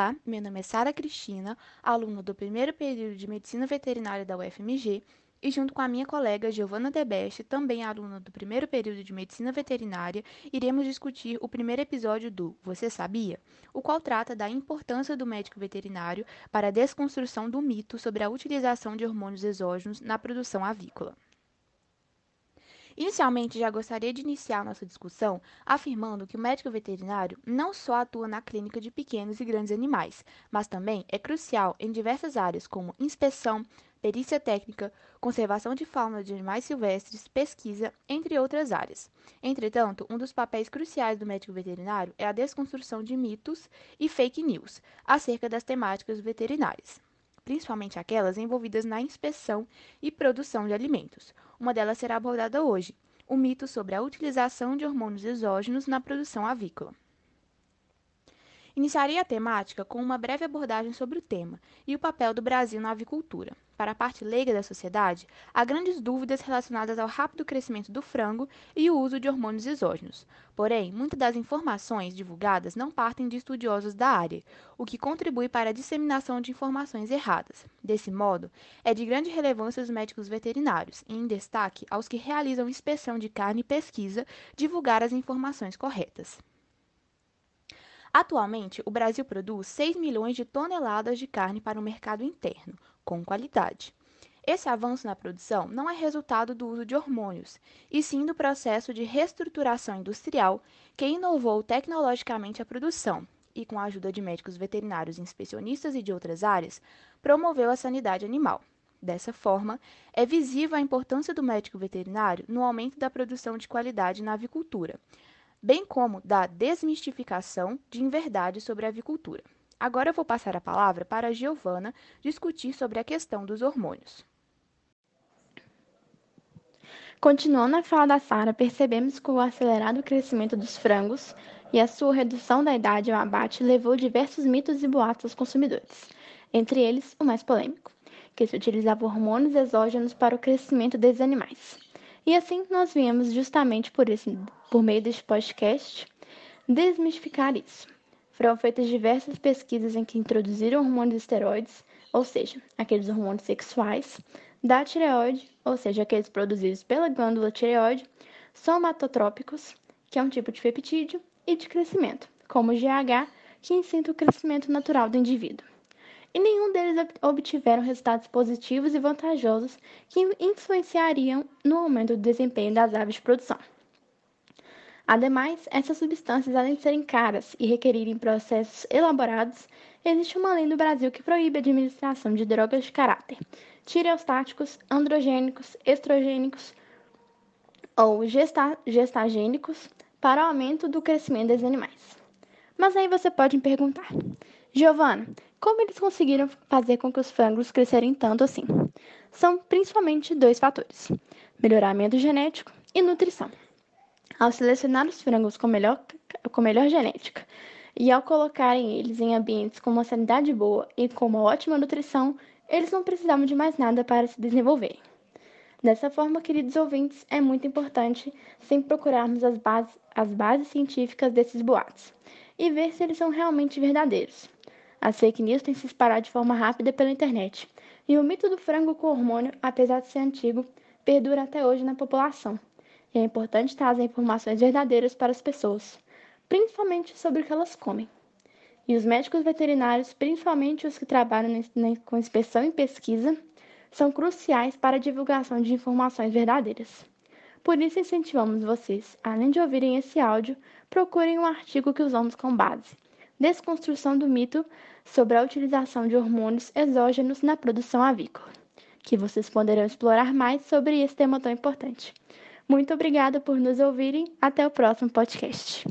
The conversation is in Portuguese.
Olá, meu nome é Sara Cristina, aluna do primeiro período de Medicina Veterinária da UFMG, e junto com a minha colega Giovana Debeste, também aluna do primeiro período de Medicina Veterinária, iremos discutir o primeiro episódio do Você Sabia?, o qual trata da importância do médico veterinário para a desconstrução do mito sobre a utilização de hormônios exógenos na produção avícola. Inicialmente, já gostaria de iniciar nossa discussão afirmando que o médico veterinário não só atua na clínica de pequenos e grandes animais, mas também é crucial em diversas áreas como inspeção, perícia técnica, conservação de fauna de animais silvestres, pesquisa, entre outras áreas. Entretanto, um dos papéis cruciais do médico veterinário é a desconstrução de mitos e fake news acerca das temáticas veterinárias principalmente aquelas envolvidas na inspeção e produção de alimentos. Uma delas será abordada hoje: o mito sobre a utilização de hormônios exógenos na produção avícola. Iniciarei a temática com uma breve abordagem sobre o tema e o papel do Brasil na avicultura. Para a parte leiga da sociedade, há grandes dúvidas relacionadas ao rápido crescimento do frango e o uso de hormônios exógenos. Porém, muitas das informações divulgadas não partem de estudiosos da área, o que contribui para a disseminação de informações erradas. Desse modo, é de grande relevância os médicos veterinários, e em destaque aos que realizam inspeção de carne e pesquisa, divulgar as informações corretas. Atualmente, o Brasil produz 6 milhões de toneladas de carne para o mercado interno, com qualidade. Esse avanço na produção não é resultado do uso de hormônios, e sim do processo de reestruturação industrial que inovou tecnologicamente a produção e, com a ajuda de médicos veterinários inspecionistas e de outras áreas, promoveu a sanidade animal. Dessa forma, é visível a importância do médico veterinário no aumento da produção de qualidade na avicultura, bem como da desmistificação de inverdades sobre a avicultura. Agora eu vou passar a palavra para a Giovana discutir sobre a questão dos hormônios. Continuando a fala da Sara, percebemos que o acelerado crescimento dos frangos e a sua redução da idade ao abate levou diversos mitos e boatos aos consumidores, entre eles o mais polêmico, que se utilizava hormônios exógenos para o crescimento desses animais. E assim nós viemos justamente por, esse, por meio deste podcast desmistificar isso. Foram feitas diversas pesquisas em que introduziram hormônios esteroides, ou seja, aqueles hormônios sexuais, da tireoide, ou seja, aqueles produzidos pela glândula tireoide, somatotrópicos, que é um tipo de peptídeo, e de crescimento, como o GH, que incita o crescimento natural do indivíduo e nenhum deles obtiveram resultados positivos e vantajosos que influenciariam no aumento do desempenho das aves de produção. Ademais, essas substâncias, além de serem caras e requerirem processos elaborados, existe uma lei no Brasil que proíbe a administração de drogas de caráter tireostáticos, androgênicos, estrogênicos ou gesta gestagênicos para o aumento do crescimento dos animais. Mas aí você pode me perguntar, Giovana, como eles conseguiram fazer com que os frangos crescerem tanto assim? São principalmente dois fatores: melhoramento genético e nutrição. Ao selecionar os frangos com melhor, com melhor genética e ao colocarem eles em ambientes com uma sanidade boa e com uma ótima nutrição, eles não precisavam de mais nada para se desenvolverem. Dessa forma, queridos ouvintes, é muito importante sempre procurarmos as bases, as bases científicas desses boatos e ver se eles são realmente verdadeiros. As fake news têm se espalhado de forma rápida pela internet, e o mito do frango com hormônio, apesar de ser antigo, perdura até hoje na população. E é importante trazer informações verdadeiras para as pessoas, principalmente sobre o que elas comem. E os médicos veterinários, principalmente os que trabalham com inspeção e pesquisa, são cruciais para a divulgação de informações verdadeiras. Por isso, incentivamos vocês, além de ouvirem esse áudio, procurem um artigo que usamos com base Desconstrução do mito sobre a utilização de hormônios exógenos na produção avícola, que vocês poderão explorar mais sobre esse tema tão importante. Muito obrigada por nos ouvirem. Até o próximo podcast.